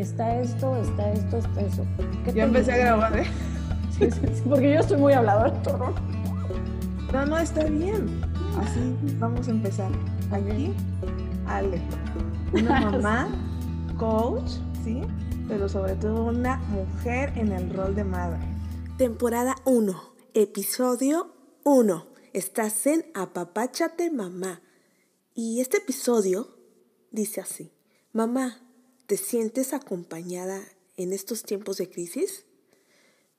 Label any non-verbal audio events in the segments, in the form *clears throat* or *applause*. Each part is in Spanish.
está esto, está esto, está eso. Ya empecé a grabar, ¿eh? *laughs* Sí, sí, sí, porque yo estoy muy hablador. No, no, está bien. Así vamos a empezar. Aquí, Ale, una *laughs* mamá, coach, ¿sí? Pero sobre todo una mujer en el rol de madre. Temporada 1, episodio 1. Estás en Apapáchate Mamá. Y este episodio dice así. Mamá, ¿te sientes acompañada en estos tiempos de crisis?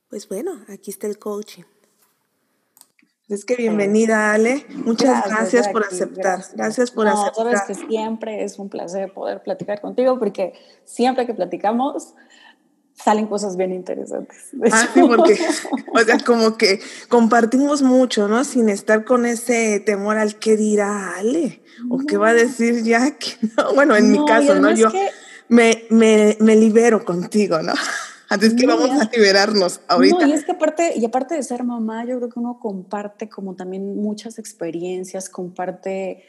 Pues bueno, aquí está el coaching. Es que bienvenida, Ale. Muchas gracias, gracias por aceptar. gracias. Gracias por no, aceptar. Sabes que siempre es un placer poder platicar contigo porque siempre que platicamos salen cosas bien interesantes. *laughs* Ah, sí, porque, o sea, como que compartimos mucho, ¿no? Sin estar con ese temor al qué dirá Ale o qué va a decir Jackie. ¿no? Bueno, en mi No, caso, ¿no? Yo que- me, me, me libero contigo, ¿no? *laughs* Así es que No, vamos a liberarnos ahorita. No, y es que aparte, y aparte de ser mamá, yo creo que uno comparte como también muchas experiencias, comparte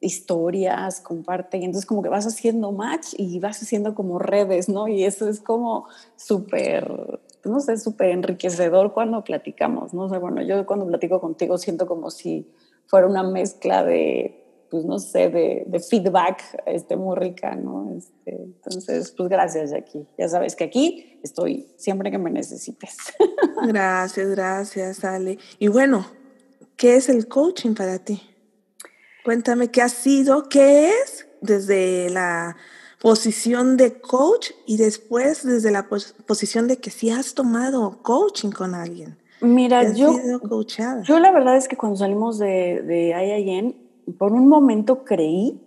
historias, comparte, y entonces como que vas haciendo match y vas haciendo como redes, ¿no? Y eso es como súper, no sé, súper enriquecedor cuando platicamos, ¿no? O sea, bueno, yo cuando platico contigo siento como si fuera una mezcla de, pues no sé, de, de feedback este, muy rica, ¿no? Este, entonces, pues gracias, Jackie. Ya sabes que aquí estoy siempre que me necesites. *laughs* Gracias, gracias, Ale. Y bueno, ¿qué es el coaching para ti? Cuéntame qué ha sido, qué es desde la posición de coach y después desde la pos- posición de que sí has tomado coaching con alguien. Mira, yo, yo la verdad es que cuando salimos de, de IIN, por un momento creí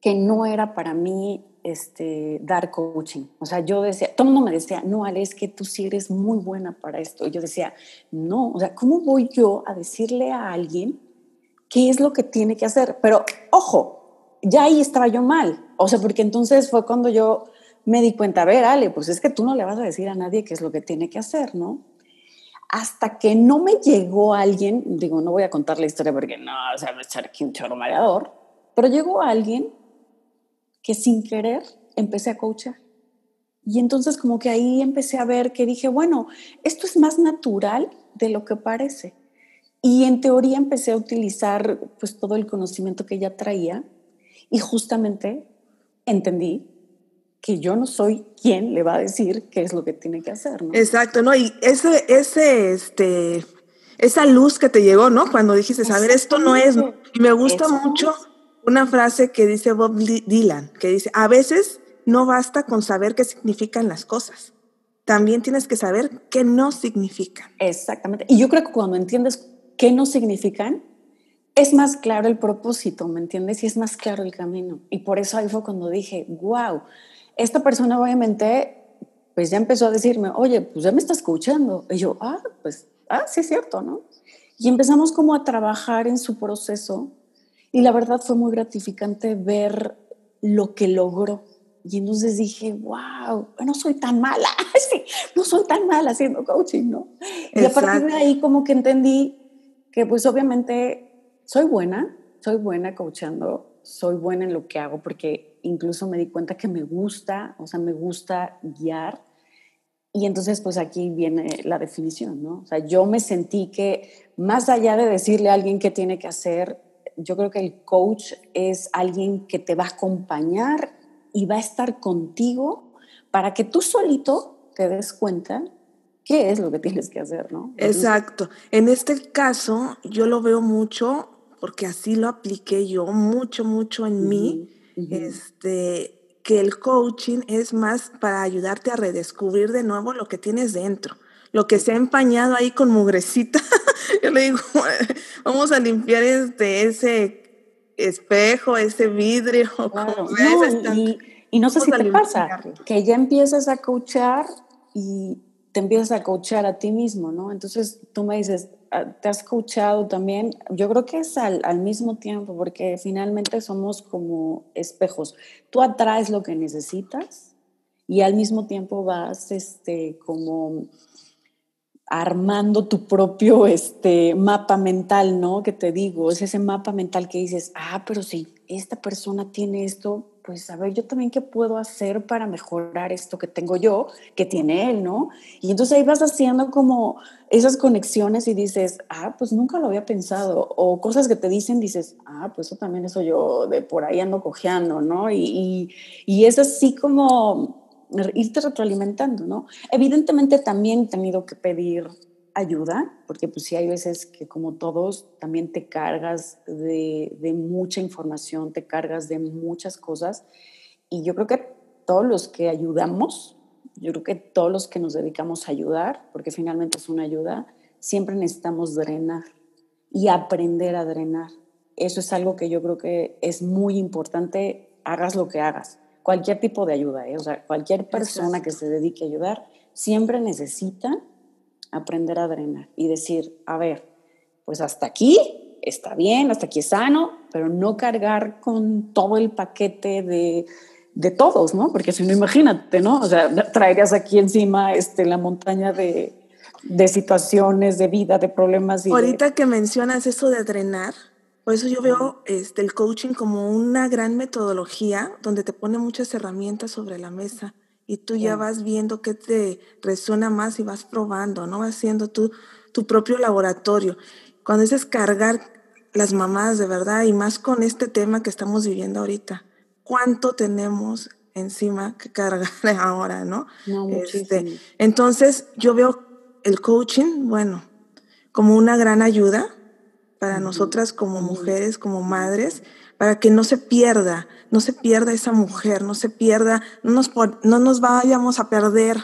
que no era para mí este, dar coaching. O sea, yo decía, todo el mundo me decía, no, Ale, es que tú sí eres muy buena para esto. Y yo decía, no, o sea, ¿cómo voy yo a decirle a alguien qué es lo que tiene que hacer? Pero, ojo, ya ahí estaba yo mal. O sea, porque entonces fue cuando yo me di cuenta, a ver, Ale, pues es que tú no le vas a decir a nadie qué es lo que tiene que hacer, ¿no? Hasta que no me llegó alguien, digo, no voy a contar la historia porque no, o sea, me echar aquí un chorro mareador, pero llegó alguien que sin querer empecé a coachar. Y entonces como que ahí empecé a ver que dije, bueno, esto es más natural de lo que parece. Y en teoría empecé a utilizar pues todo el conocimiento que ya traía y justamente entendí que yo no soy quien le va a decir qué es lo que tiene que hacer, ¿no? Exacto, ¿no? Y ese, ese, este, esa luz que te llegó, ¿no? Cuando dijiste, a ver, esto no es. ¿no? Y me gusta Eso mucho es. una frase que dice Bob Dy- Dylan, que dice, a veces no basta con saber qué significan las cosas. También tienes que saber qué no significan. Exactamente. Y yo creo que cuando entiendes qué no significan, es más claro el propósito, ¿me entiendes? Y es más claro el camino. Y por eso ahí fue cuando dije, wow, esta persona obviamente, pues ya empezó a decirme, oye, pues ya me estás escuchando. Y yo, ah, pues, ah, sí es cierto, ¿no? Y empezamos como a trabajar en su proceso. Y la verdad fue muy gratificante ver lo que logró. Y entonces dije, wow, no soy tan mala, *laughs* sí, no soy tan mala haciendo coaching, ¿no? Y a partir de ahí como que entendí que pues obviamente soy buena, soy buena coachando, soy buena en lo que hago porque incluso me di cuenta que me gusta, o sea, me gusta guiar. Y entonces pues aquí viene la definición, ¿no? O sea, yo me sentí que más allá de decirle a alguien qué tiene que hacer, yo creo que el coach es alguien que te va a acompañar y va a estar contigo para que tú solito te des cuenta qué es lo que tienes que hacer, ¿no? Exacto. En este caso, yo lo veo mucho porque así lo apliqué yo mucho, mucho en mí. Este, que el coaching es más para ayudarte a redescubrir de nuevo lo que tienes dentro, lo que se ha empañado ahí con mugrecita. *laughs* yo le digo, *laughs* vamos a limpiar este, ese espejo, ese vidrio, *laughs* Claro. como sea, No, ese estante. y, y no sé si te pasa, que ya empiezas a coachar y te empiezas a coachar a ti mismo, ¿no? Entonces tú me dices, ¿te has coachado también? Yo creo que es al, al mismo tiempo, porque finalmente somos como espejos. Tú atraes lo que necesitas y al mismo tiempo vas este, como armando tu propio este, mapa mental, ¿no? Que te digo, es ese mapa mental que dices, ah, pero si esta persona tiene esto, pues a ver, yo también qué puedo hacer para mejorar esto que tengo yo, que tiene él, ¿no? Y entonces ahí vas haciendo como esas conexiones y dices, ah, pues nunca lo había pensado. O cosas que te dicen, dices, ah, pues eso también eso yo de por ahí ando cojeando, ¿no? Y, y, es así como irte retroalimentando, ¿no? Evidentemente también he tenido que pedir ayuda, porque pues sí hay veces que como todos también te cargas de, de, mucha información, te cargas de muchas cosas y yo creo que todos los que ayudamos, yo creo que todos los que nos dedicamos a ayudar, porque finalmente es una ayuda, siempre necesitamos drenar y aprender a drenar. Eso es algo que yo creo que es muy importante, hagas lo que hagas, cualquier tipo de ayuda, ¿eh? o sea, cualquier persona que se dedique a ayudar siempre necesita aprender a drenar y decir, a ver, pues hasta aquí está bien, hasta aquí es sano, pero no cargar con todo el paquete de, de todos, ¿no? Porque si no, imagínate, ¿no? O sea, traerías aquí encima este, la montaña de, de situaciones, de vida, de problemas. Y Ahorita que mencionas eso de drenar, por eso yo veo este, el coaching como una gran metodología donde te pone muchas herramientas sobre la mesa y tú ya vas viendo qué te resuena más y vas probando, ¿no? Vas haciendo tu, tu propio laboratorio. Cuando dices cargar las mamás de verdad y más con este tema que estamos viviendo ahorita, ¿cuánto tenemos encima que cargar *laughs* ahora, no? no este, entonces yo veo el coaching, bueno, como una gran ayuda para nosotras como mujeres, como madres, para que no se pierda, no se pierda esa mujer, no se pierda, no nos, no nos vayamos a perder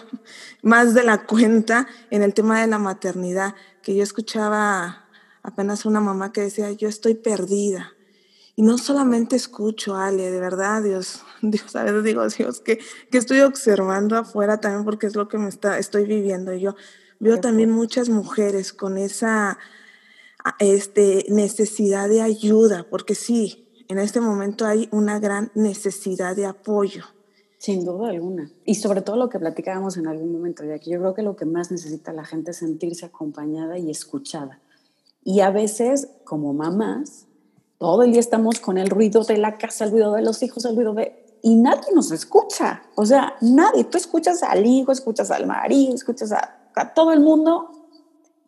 más de la *laughs* cuenta en el tema de la maternidad, que yo escuchaba apenas una mamá que decía, yo estoy perdida. Y no solamente escucho, Ale, de verdad, Dios, *laughs* Dios, a veces digo, Dios, que, que estoy observando afuera también porque es lo que me está, estoy viviendo. Yo veo también muchas mujeres con esa este, necesidad de ayuda, porque sí, en este momento hay una gran necesidad de apoyo. Sin duda alguna. Y sobre todo lo que platicábamos en algún momento, ya que yo creo que lo que más necesita la gente es sentirse acompañada y escuchada. Y a veces, como mamás, todo el día estamos con el ruido de la casa, el ruido de los hijos, el ruido de... Y nadie nos escucha. O sea, nadie. Tú escuchas al hijo, escuchas al marido, escuchas a, todo el mundo.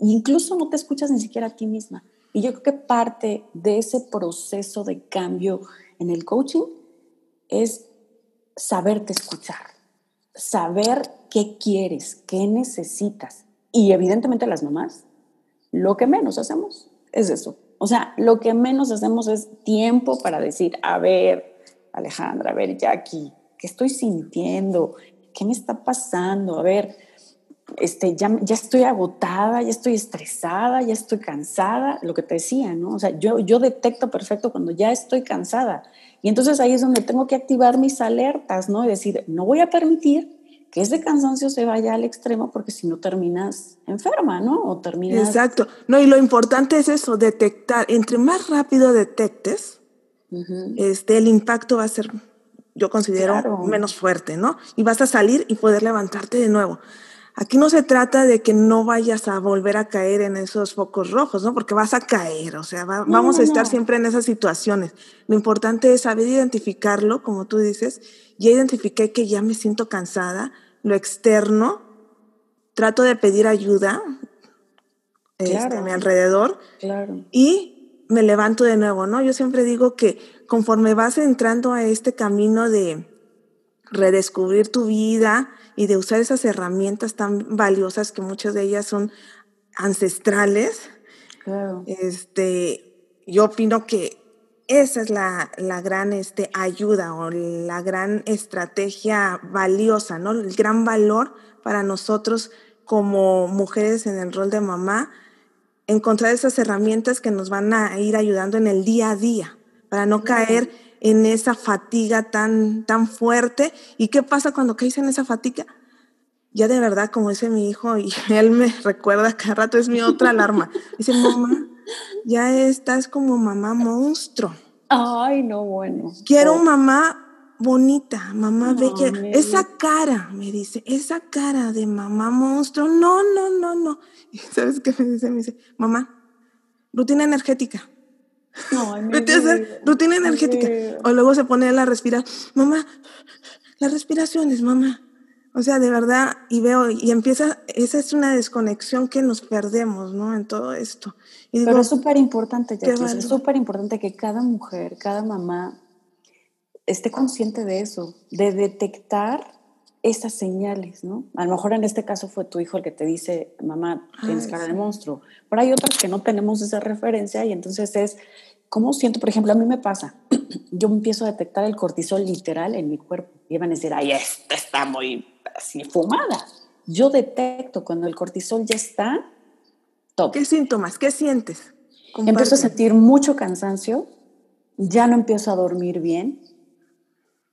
E incluso no te escuchas ni siquiera a ti misma. Y yo creo que parte de ese proceso de cambio en el coaching es saberte escuchar, saber qué quieres, qué necesitas. Y evidentemente las mamás, lo que menos hacemos es eso. O sea, lo que menos hacemos es tiempo para decir, a ver, Alejandra, a ver, Jackie, ¿qué estoy sintiendo? ¿Qué me está pasando? A ver, este, ya, ya estoy agotada, ya estoy estresada, ya estoy cansada, lo que te decía, ¿no? O sea, yo, yo detecto perfecto cuando ya estoy cansada. Y entonces ahí es donde tengo que activar mis alertas, ¿no? Y decir, no voy a permitir que ese cansancio se vaya al extremo porque si no terminas enferma, ¿no? O terminas... Exacto. No, y lo importante es eso, detectar. Entre más rápido detectes, este, el impacto va a ser, yo considero, menos fuerte, ¿no? Y vas a salir y poder levantarte de nuevo. Aquí no se trata de que no vayas a volver a caer en esos focos rojos, ¿no? Porque vas a caer, o sea, vamos a estar siempre en esas situaciones. Lo importante es saber identificarlo, como tú dices. Ya identifiqué que ya me siento cansada, lo externo, trato de pedir ayuda este, a mi alrededor y me levanto de nuevo, ¿no? Yo siempre digo que conforme vas entrando a este camino de redescubrir tu vida, y de usar esas herramientas tan valiosas que muchas de ellas son ancestrales, este, yo opino que esa es la, la, gran este, ayuda o la gran estrategia valiosa, ¿no? El gran valor para nosotros como mujeres en el rol de mamá, encontrar esas herramientas que nos van a ir ayudando en el día a día, para no caer en esa fatiga tan, tan fuerte. ¿Y qué pasa cuando caes en esa fatiga? Ya de verdad, como dice mi hijo, y *laughs* él me recuerda cada rato, es mi otra alarma. Dice, mamá, ya estás como mamá monstruo. Ay, no, bueno. Quiero oh. mamá bonita, mamá bella. Esa cara, me dice, esa cara de mamá monstruo. No, no, no, no. ¿Y *laughs* sabes qué me dice? Me dice, mamá, rutina energética. No, Vete a hacer rutina energética. O luego se pone a la respirar. Mamá, las respiraciones, mamá. O sea, de verdad, y veo, y empieza, esa es una desconexión que nos perdemos, ¿no? En todo esto. Y Pero es súper importante, es súper importante que cada mujer, cada mamá esté consciente de eso, de detectar esas señales, ¿no? A lo mejor en este caso fue tu hijo el que te dice, mamá, tienes cara de monstruo. Pero hay otras que no tenemos esa referencia y entonces es, ¿cómo siento? Por ejemplo, a mí me pasa, *clears throat* yo empiezo a detectar el cortisol literal en mi cuerpo. Y van a decir, ay, esta está muy así fumada. Yo detecto cuando el cortisol ya está top. ¿Qué síntomas? ¿Qué sientes? Empiezo a sentir mucho cansancio, ya no empiezo a dormir bien,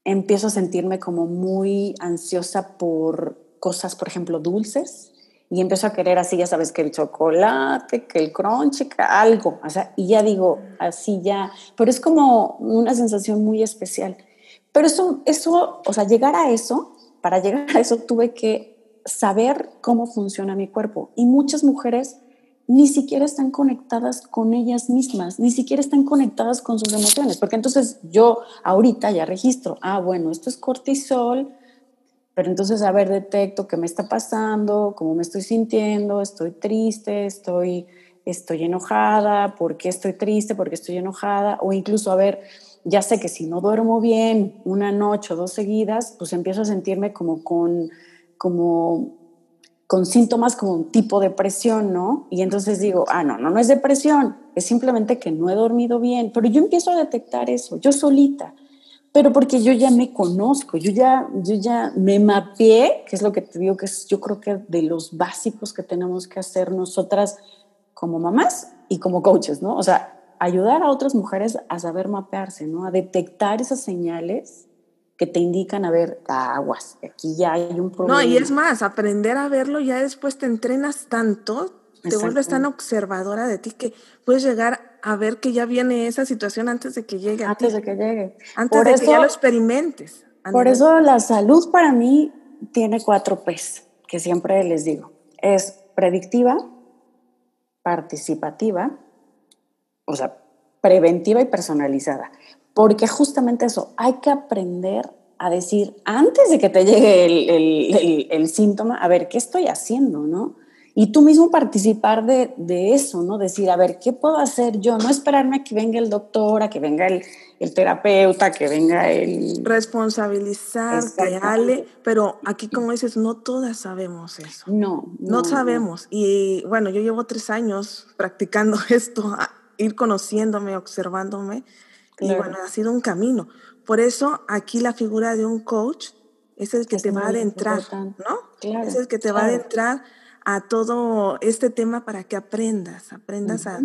empiezo a sentirme como muy ansiosa por cosas, por ejemplo, dulces, y empiezo a querer así, ya sabes, que el chocolate, que el crunch, que algo, o sea, y ya digo, así ya, pero es como una sensación muy especial. Pero eso, eso, o sea, llegar a eso para llegar a eso tuve que saber cómo funciona mi cuerpo. Y muchas mujeres ni siquiera están conectadas con ellas mismas, ni siquiera están conectadas con sus emociones, porque entonces yo ahorita ya registro, ah, bueno, esto es cortisol, pero entonces a ver, detecto qué me está pasando, cómo me estoy sintiendo, estoy triste, estoy, estoy enojada, por qué estoy triste, por qué estoy enojada, o incluso a ver, ya sé que si no duermo bien una noche o dos seguidas, pues empiezo a sentirme como con, como con síntomas como un tipo de depresión, ¿no? Y entonces digo, ah, no, no, no es depresión, es simplemente que no he dormido bien. Pero yo empiezo a detectar eso, yo solita, pero porque yo ya me conozco, yo ya, yo ya me mapeé, que es lo que te digo que es, yo creo que de los básicos que tenemos que hacer nosotras como mamás y como coaches, ¿no? O sea, ayudar a otras mujeres a saber mapearse, ¿no? A detectar esas señales que te indican a ver aguas, aquí ya hay un problema. No, y es más, aprender a verlo, ya después te entrenas tanto, te vuelves tan observadora de ti que puedes llegar a ver que ya viene esa situación antes de que llegue. Antes de que llegue. Antes de que ya lo experimentes. Por eso la salud para mí tiene cuatro P's, que siempre les digo. Es predictiva, participativa, o sea, preventiva y personalizada. Porque justamente eso, hay que aprender a decir, antes de que te llegue el, el, síntoma, a ver, ¿qué estoy haciendo? ¿no? Y tú mismo participar de, de, eso, ¿no? Decir, a ver, ¿qué puedo hacer yo? No esperarme a que venga el doctor, a que venga el, el terapeuta, que venga el... Responsabilizar, Ale, pero aquí como dices, no todas sabemos eso. No. No, sabemos. Y bueno, yo llevo tres años practicando *laughs* esto ir conociéndome, observándome. Y bueno, ha sido un camino. Por eso aquí la figura de un coach es el que te va a adentrar, ¿no? es el que te va a adentrar a todo este tema para que aprendas, aprendas a,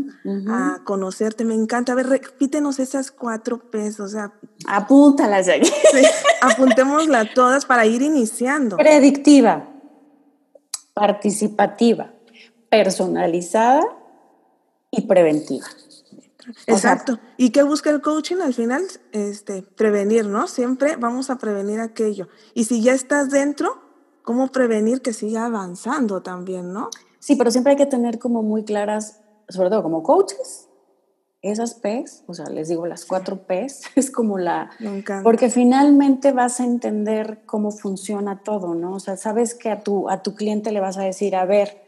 conocerte. Me encanta. A ver, repítenos esas cuatro P's, o sea. Apúntalas aquí. Sí, apuntémoslas todas para ir iniciando. Predictiva, participativa, personalizada y preventiva. Exacto. ¿Y qué busca el coaching al final? Este, prevenir, ¿no? Siempre vamos a prevenir aquello. Y si ya estás dentro, ¿cómo prevenir que siga avanzando también, no? Sí, pero siempre hay que tener como muy claras, sobre todo como coaches, esas P's, o sea, les digo las cuatro P's, *laughs* es como la... Porque finalmente vas a entender cómo funciona todo, ¿no? O sea, sabes que a tu, a tu cliente le vas a decir, a ver,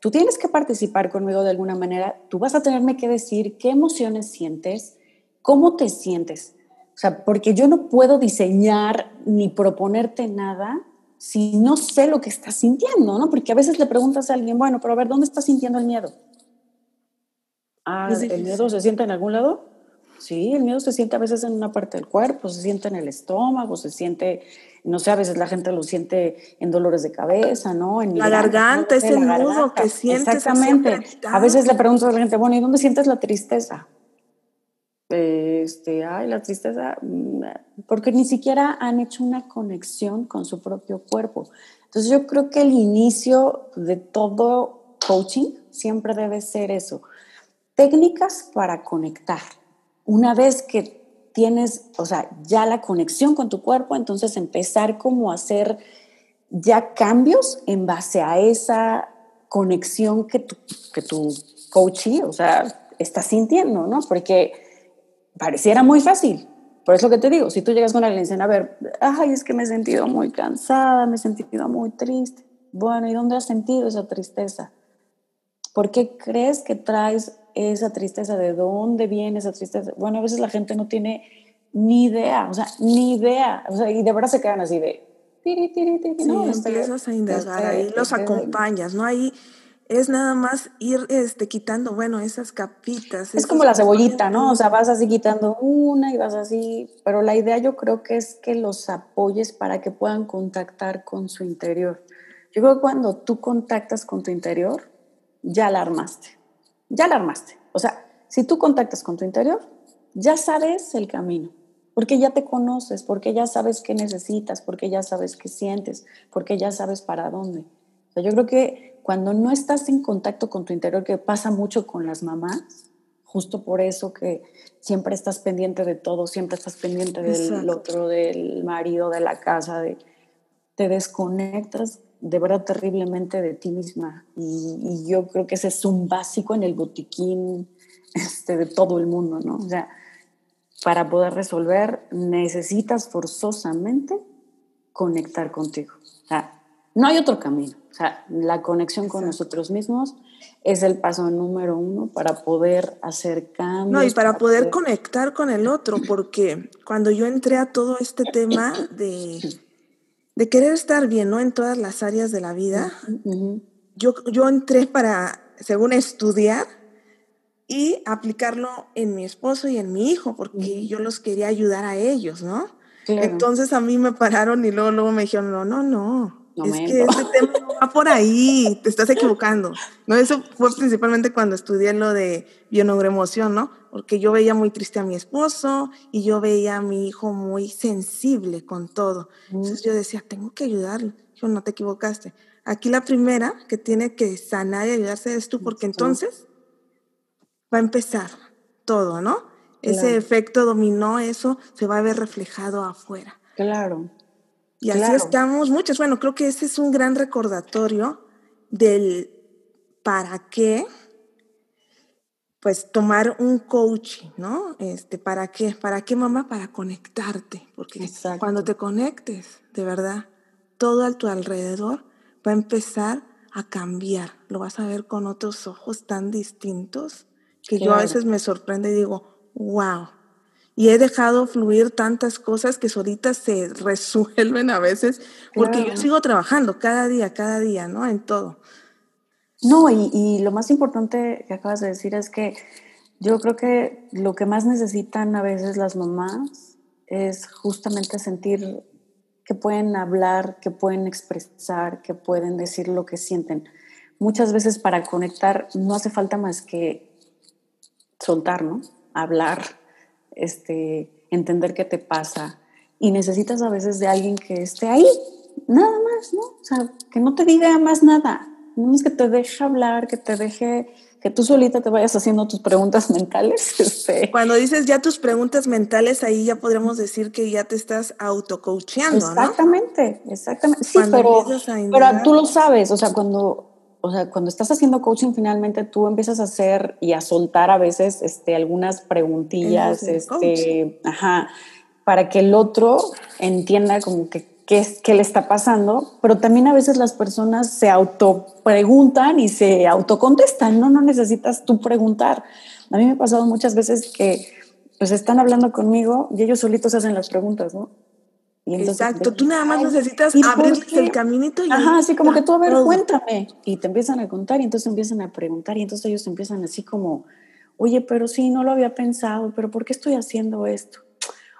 tú tienes que participar conmigo de alguna manera, tú vas a tenerme que decir qué emociones sientes, cómo te sientes. O sea, porque yo no puedo diseñar ni proponerte nada si no sé lo que estás sintiendo, ¿no? Porque a veces le preguntas a alguien, bueno, pero a ver, ¿dónde estás sintiendo el miedo? Ah, ¿el miedo se siente en algún lado? Sí, el miedo se siente a veces en una parte del cuerpo, se siente en el estómago, se siente, no sé, a veces la gente lo siente en dolores de cabeza, ¿no? En la garganta, es el nudo que sientes. Exactamente. A veces le pregunto a la gente, bueno, ¿y dónde sientes la tristeza? Este, ay, la tristeza, mm, porque ni siquiera han hecho una conexión con su propio cuerpo. Entonces yo creo que el inicio de todo coaching siempre debe ser eso. Técnicas para conectar una vez que tienes, o sea, ya la conexión con tu cuerpo, entonces empezar como a hacer ya cambios en base a esa conexión que tu, que tu coachee, o sea, está sintiendo, ¿no? Porque pareciera muy fácil. Por eso que te digo, si tú llegas con alguien y dicen, a ver, ay, es que me he sentido muy cansada, me he sentido muy triste. Bueno, ¿y dónde has sentido esa tristeza? ¿Por qué crees que traes esa tristeza? ¿De dónde viene esa tristeza? Bueno, a veces la gente no tiene ni idea, o sea, ni idea. O sea, y de verdad se quedan así de... Tiri, tiri, tiri, sí, no, empiezas a indagar, ahí este, los acompañas, ¿no? Ahí es nada más ir este, quitando, bueno, esas capitas. Es como la cebollita, ¿no? O sea, vas así quitando una y vas así, pero la idea yo creo que es que los apoyes para que puedan contactar con su interior. Yo creo que cuando tú contactas con tu interior, ya la armaste, ya la armaste. O sea, si tú contactas con tu interior, ya sabes el camino, porque ya te conoces, porque ya sabes qué necesitas, porque ya sabes qué sientes, porque ya sabes para dónde. O sea, yo creo que cuando no estás en contacto con tu interior, que pasa mucho con las mamás, justo por eso que siempre estás pendiente de todo, siempre estás pendiente del otro, del marido, de la casa, de, te desconectas de verdad terriblemente de ti misma. Y, yo creo que ese es un básico en el botiquín *laughs* este, de todo el mundo, ¿no? O sea, para poder resolver necesitas forzosamente conectar contigo. O sea, no hay otro camino. O sea, la conexión con nosotros mismos es el paso número uno para poder hacer cambios. No, y para, poder, conectar con el otro, porque cuando yo entré a todo este tema de, *clears throat* *clears throat* de querer estar bien, ¿no? En todas las áreas de la vida, yo, yo entré para, según estudiar y aplicarlo en mi esposo y en mi hijo, porque yo los quería ayudar a ellos, ¿no? Entonces a mí me pararon y luego, luego me dijeron, no, no, no, es que ese tema no va por ahí, te estás equivocando. No, eso fue principalmente cuando estudié lo de bioneuroemoción, ¿no? Porque yo veía muy triste a mi esposo y yo veía a mi hijo muy sensible con todo. Entonces yo decía, tengo que ayudarlo. Yo no te equivocaste. Aquí la primera que tiene que sanar y ayudarse es tú, porque entonces va a empezar todo, ¿no? Ese efecto dominó, eso se va a ver reflejado afuera. Claro. Y así estamos muchos. Bueno, creo que ese es un gran recordatorio del para qué, pues tomar un coaching, ¿no? Este, ¿para qué? ¿Para qué, mamá? Para conectarte. Porque cuando te conectes, de verdad, todo a tu alrededor va a empezar a cambiar. Lo vas a ver con otros ojos tan distintos que yo a veces me sorprende y digo, wow, y he dejado fluir tantas cosas que solitas se *laughs* resuelven a veces, porque yo sigo trabajando cada día, cada día, ¿no? En todo. No, y, y, lo más importante que acabas de decir es que yo creo que lo que más necesitan a veces las mamás es justamente sentir que pueden hablar, que pueden expresar, que pueden decir lo que sienten. Muchas veces para conectar no hace falta más que soltar, ¿no? Hablar, este, entender qué te pasa. Y necesitas a veces de alguien que esté ahí, nada más, ¿no? O sea, que no te diga más nada. No es que te deje hablar, que te deje, que tú solita te vayas haciendo tus preguntas *laughs* mentales. Este. Cuando dices ya tus preguntas mentales, ahí ya podríamos decir que ya te estás autocoacheando, Exactamente, exactamente. Sí, pero, pero tú lo sabes, o sea, cuando o sea, cuando estás haciendo coaching, finalmente tú empiezas a hacer y a soltar a veces este, algunas preguntillas, este, ajá, para que el otro entienda como que qué, es, qué le está pasando, pero también a veces las personas se autopreguntan y se autocontestan, ¿no? No necesitas tú preguntar. A mí me ha pasado muchas veces que pues están hablando conmigo y ellos solitos hacen las preguntas, ¿no? Exacto, tú nada más necesitas abrirles el caminito y Ajá, así como que tú, a ver, cuéntame. Y te empiezan a contar y entonces empiezan a preguntar y entonces ellos empiezan así como, oye, pero sí, no lo había pensado, pero ¿por qué estoy haciendo esto?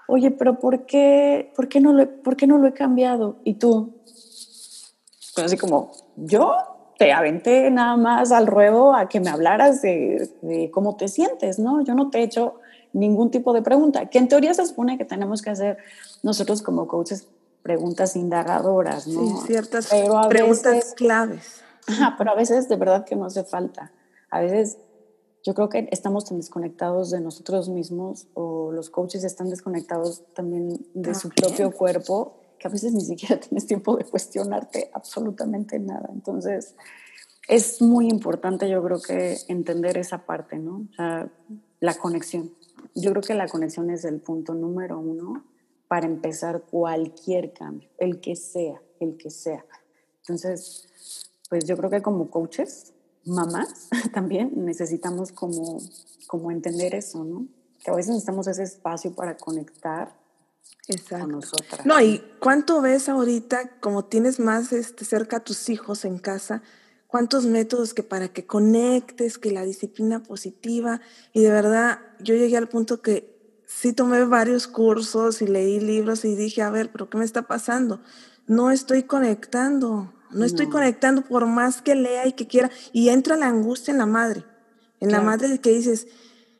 Oye, pero ¿por qué, por qué, no, lo, por qué no lo he cambiado? Y tú, pues así como, yo te aventé nada más al ruedo a que me hablaras de, de cómo te sientes, ¿no? Yo no te he hecho ningún tipo de pregunta, que en teoría se supone que tenemos que hacer nosotros como coaches preguntas indagadoras, ¿no? Sí, ciertas preguntas claves. Ajá, pero a veces de verdad que no hace falta. A veces yo creo que estamos tan desconectados de nosotros mismos o los coaches están desconectados también de su propio cuerpo que a veces ni siquiera *laughs* tienes tiempo de cuestionarte absolutamente nada. Entonces, es muy importante yo creo que entender esa parte, ¿no? O sea, la conexión Yo creo que la conexión es el punto número uno para empezar cualquier cambio, el que sea, el que sea. Entonces, pues yo creo que como coaches, mamás, *laughs* también necesitamos como, como entender eso, ¿no? Que a veces necesitamos ese espacio para conectar Exacto. con nosotras. No, y cuánto ves ahorita, como tienes más este, cerca a tus hijos en casa, cuántos métodos que para que conectes, que la disciplina positiva, y de verdad yo llegué al punto que sí tomé varios cursos y leí libros y dije, a ver, pero ¿qué me está pasando? No estoy conectando, no estoy conectando por más que lea y que quiera. Y entra la angustia en la madre, en la madre que dices,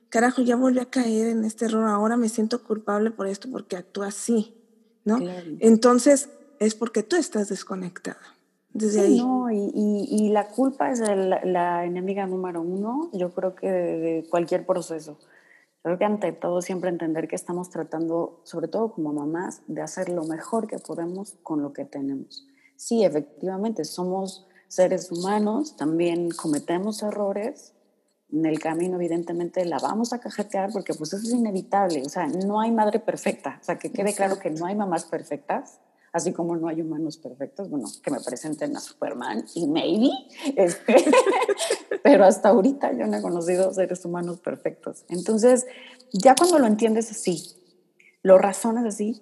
carajo, ya volví a caer en este error, ahora me siento culpable por esto porque actúa así, ¿no? Entonces es porque tú estás desconectada. Desde ahí. No, y, y, la culpa es la enemiga número uno, yo creo que de cualquier proceso. Creo que ante todo siempre entender que estamos tratando, sobre todo como mamás, de hacer lo mejor que podemos con lo que tenemos. Sí, efectivamente, somos seres humanos, también cometemos errores. En el camino, evidentemente, la vamos a cajetear porque pues eso es inevitable. O sea, no hay madre perfecta. O sea, que quede claro que no hay mamás perfectas así como no hay humanos perfectos, bueno, que me presenten a Superman y maybe, este, *laughs* pero hasta ahorita yo no he conocido seres humanos perfectos. Entonces, ya cuando lo entiendes así, lo razonas así,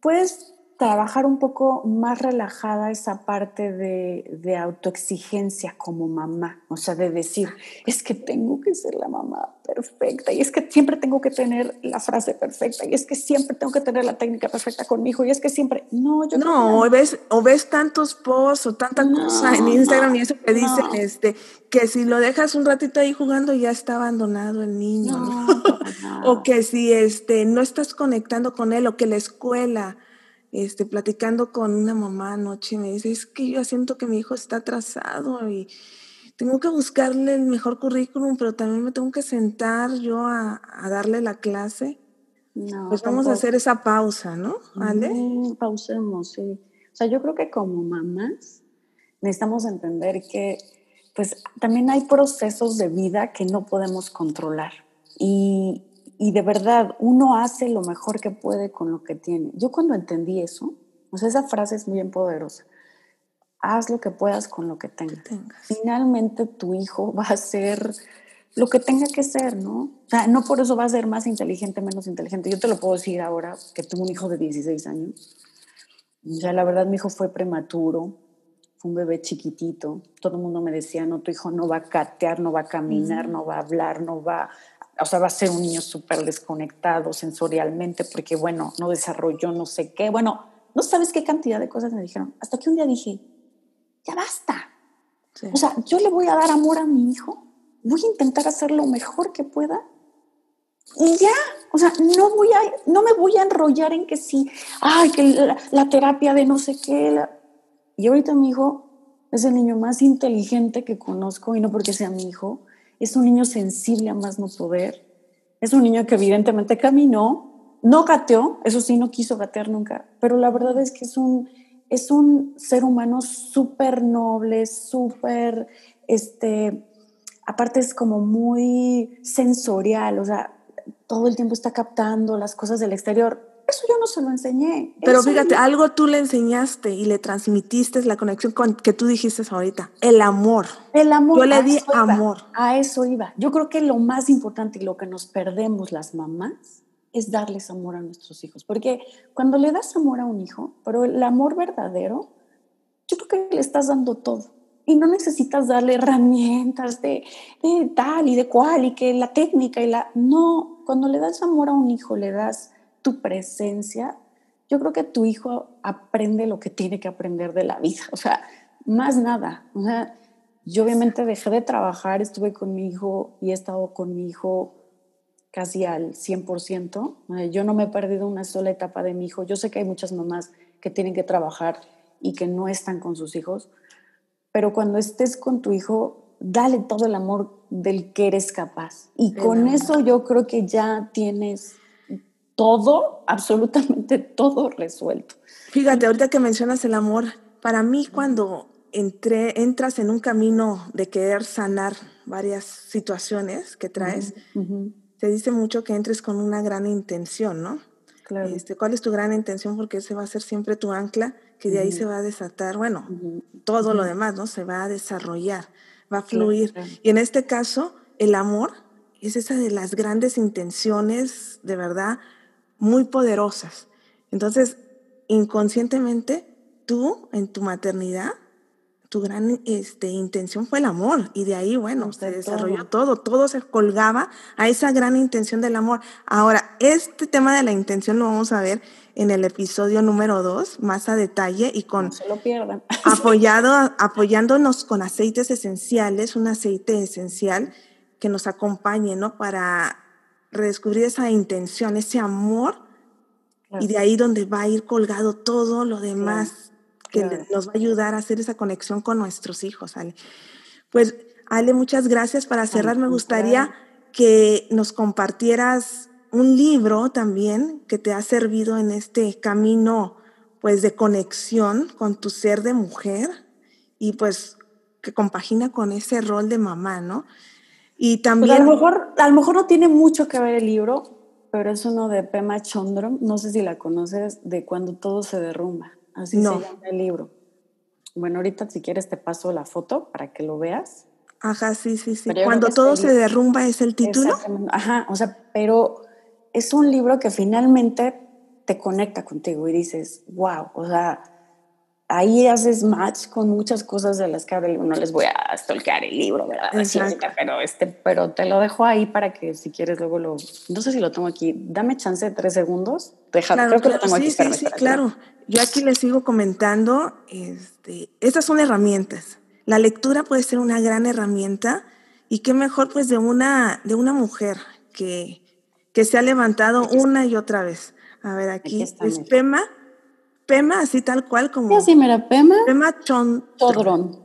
puedes trabajar un poco más relajada esa parte de, de, autoexigencia como mamá, o sea, de decir, es que tengo que ser la mamá perfecta y es que siempre tengo que tener la frase perfecta y es que siempre tengo que tener la técnica perfecta con mi hijo y es que siempre, no, yo no, o ves, o ves tantos posts o tanta cosa en Instagram y eso que dicen, este, que si lo dejas un ratito ahí jugando ya está abandonado el niño, *laughs* o que si este, no estás conectando con él o que la escuela este, platicando con una mamá anoche, me dice, es que yo siento que mi hijo está atrasado y tengo que buscarle el mejor currículum, pero también me tengo que sentar yo a, darle la clase. No, pues vamos a hacer esa pausa, ¿no? ¿Vale? pausemos, sí. O sea, yo creo que como mamás necesitamos entender que pues también hay procesos de vida que no podemos controlar. Y, y de verdad uno hace lo mejor que puede con lo que tiene. Yo cuando entendí eso, o sea, esa frase es muy poderosa. Haz lo que puedas con lo que tengas. Finalmente tu hijo *laughs* va a ser lo que tenga que ser, ¿no? O sea, no por eso va a ser más inteligente, menos inteligente. Yo te lo puedo decir ahora, que tengo un hijo de 16 años. Ya la verdad mi hijo fue prematuro, fue un bebé chiquitito. Todo el mundo me decía, no, tu hijo no va a catear, no va a caminar, no va a hablar, no va o sea, va a ser un niño súper desconectado sensorialmente porque, bueno, no desarrolló no sé qué. Bueno, no sabes qué cantidad de cosas me dijeron. Hasta que un día dije, ya basta. O sea, yo le voy a dar amor a mi hijo, voy a intentar hacer lo mejor que pueda y ya. O sea, no, voy a, no me voy a enrollar en que sí, ay, que la, terapia de no sé qué. Y ahorita mi hijo es el niño más inteligente que conozco y no porque sea mi hijo, es un niño sensible a más no poder, es un niño que evidentemente caminó, no gateó, eso sí, no quiso gatear nunca, pero la verdad es que es un, es un ser humano súper noble, súper, este, aparte es como muy sensorial, o sea, todo el tiempo está captando las cosas del exterior. Eso yo no se lo enseñé. Pero fíjate, algo tú le enseñaste y le transmitiste la conexión con, que tú dijiste ahorita, el amor. El amor. Yo le di amor. a eso iba. Yo creo que lo más importante y lo que nos perdemos las mamás es darles amor a nuestros hijos. Porque cuando le das amor a un hijo, pero el amor verdadero, yo creo que le estás dando todo. Y no necesitas darle herramientas de, de tal y de cual y que la técnica y la... No, cuando le das amor a un hijo, le das tu presencia, yo creo que tu hijo aprende lo que tiene que aprender de la vida, o sea, más nada. O sea, yo obviamente dejé de trabajar, estuve con mi hijo y he estado con mi hijo casi al 100%. Yo no me he perdido una sola etapa de mi hijo. Yo sé que hay muchas mamás que tienen que trabajar y que no están con sus hijos, pero cuando estés con tu hijo, dale todo el amor del que eres capaz. Y con eso yo creo que ya tienes todo, absolutamente todo resuelto. Fíjate, ahorita que mencionas el amor, para mí cuando entré, entras en un camino de querer sanar varias situaciones que traes, se dice mucho que entres con una gran intención, ¿no? Claro. Este, ¿Cuál es tu gran intención? Porque ese va a ser siempre tu ancla, que de ahí se va a desatar, bueno, todo lo demás, ¿no? Se va a desarrollar, va a fluir. Y en este caso, el amor es esa de las grandes intenciones, de verdad, muy poderosas. Entonces, inconscientemente, tú en tu maternidad tu gran este, intención fue el amor y de ahí, bueno, se desarrolló todo. todo, se colgaba a esa gran intención del amor. Ahora, este tema de la intención lo vamos a ver en el episodio número dos, más a detalle y con... No se lo pierdan. *laughs* Apoyado, apoyándonos con aceites esenciales, un aceite esencial que nos acompañe, ¿no? Para redescubrir esa intención, ese amor, y de ahí donde va a ir colgado todo lo demás que nos va a ayudar a hacer esa conexión con nuestros hijos, Ale. Pues, Ale, muchas gracias. Para cerrar, me gustaría que nos compartieras un libro también que te ha servido en este camino, pues, de conexión con tu ser de mujer y, pues, que compagina con ese rol de mamá, ¿no? Y también... Pues, a, lo mejor, a lo mejor no tiene mucho que ver el libro, pero es uno de Pema Chondrom, no sé si la conoces, de Cuando todo se derrumba. Así se llama el libro. Bueno, ahorita si quieres te paso la foto para que lo veas. Ajá, sí, sí, sí. Cuando todo se derrumba es el título. Ajá, o sea, pero es un libro que finalmente te conecta contigo y dices, wow, o sea, ahí haces match con muchas cosas de las que no les voy a stalkear el libro, ¿verdad? pero, este, pero te lo dejo ahí para que si quieres luego lo... No sé si lo tengo aquí. Dame chance de tres segundos. Deja, creo que lo tengo sí, aquí. Sí, sí, claro. Yo aquí les sigo comentando, este, estas son herramientas. La lectura puede ser una gran herramienta y qué mejor pues de una, de una mujer que, que se ha levantado una y otra vez. A ver, aquí, es Pema Pema, así tal cual como. Sí, mira, Pema. Pema chon, Chodrón.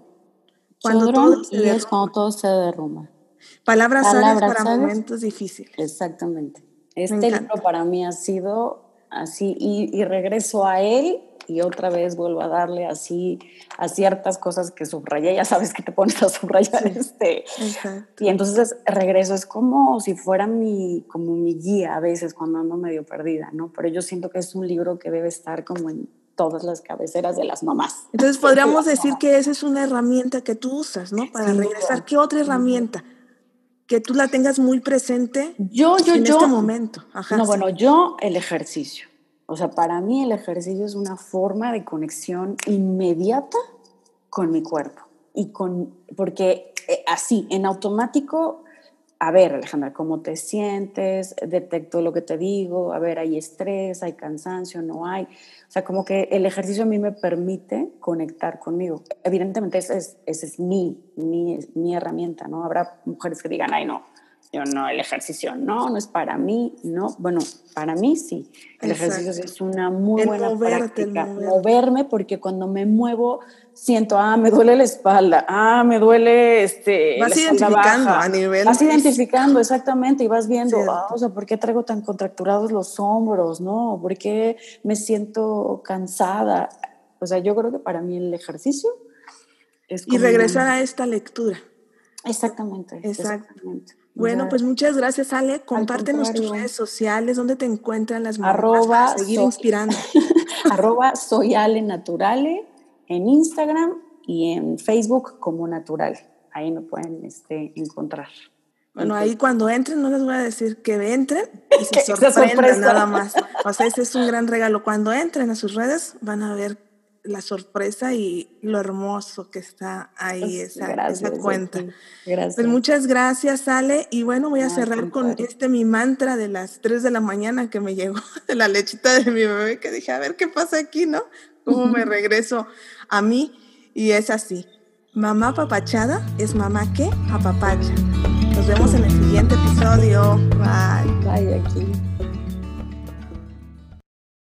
Cuando todo se y es cuando todo se derrumba. Palabras, Palabras para momentos difíciles. Exactamente. Este libro para mí ha sido así, y, y, regreso a él y otra vez vuelvo a darle así a ciertas cosas que subrayé, ya sabes que te pones a subrayar este. Exacto. Y entonces regreso, es como si fuera mi, como mi guía a veces cuando ando medio perdida, ¿no? Pero yo siento que es un libro que debe estar como en todas las cabeceras de las mamás. Entonces *laughs* podríamos decir que esa es una herramienta que tú usas, ¿no? Para regresar. ¿Qué otra herramienta? Que tú la tengas muy presente yo, yo, en yo, este momento. Ajá, no, bueno, yo el ejercicio. O sea, para mí el ejercicio es una forma de conexión inmediata con mi cuerpo. Y con, porque eh, así, en automático, a ver, Alejandra, ¿cómo te sientes? Detecto lo que te digo, a ver, hay estrés, hay cansancio, no hay. O sea, como que el ejercicio a mí me permite conectar conmigo. Evidentemente, esa es, es mi, mi, mi herramienta, ¿no? Habrá mujeres que digan, ay, no, yo no, el ejercicio no, no es para mí, no. Bueno, para mí sí. El ejercicio es una muy buena práctica. Moverme porque cuando me muevo siento, ah, me duele la espalda, ah, me duele este. Vas identificando a nivel. Vas identificando, exactamente, y vas viendo, ah, o sea, ¿por qué traigo tan contracturados los hombros, no? ¿Por qué me siento cansada? O sea, yo creo que para mí el ejercicio es. y regresar a esta lectura. Exactamente. exactamente. Bueno, pues muchas gracias, Ale. Compártenos tus redes sociales, dónde te encuentran las mamás arroba para seguir inspirando. *laughs* arroba soy Ale Naturale en Instagram y en Facebook como Natural. Ahí me pueden este, encontrar. Bueno, ahí cuando entren, no les voy a decir que entren y *laughs* se sorprendan nada más. O sea, ese es un gran regalo. Cuando entren a sus redes, van a ver la sorpresa y lo hermoso que está ahí esa, esa cuenta. Gracias. Pues muchas gracias, Ale. Y bueno, voy a cerrar con este mi mantra de las 3 de la mañana que me llegó *laughs* de la lechita de mi bebé, que dije, a ver qué pasa aquí, ¿no? ¿Cómo me regreso a mí? Y es así. Mamá papachada es mamá que apapacha. Nos vemos en el siguiente episodio. Bye. Bye aquí.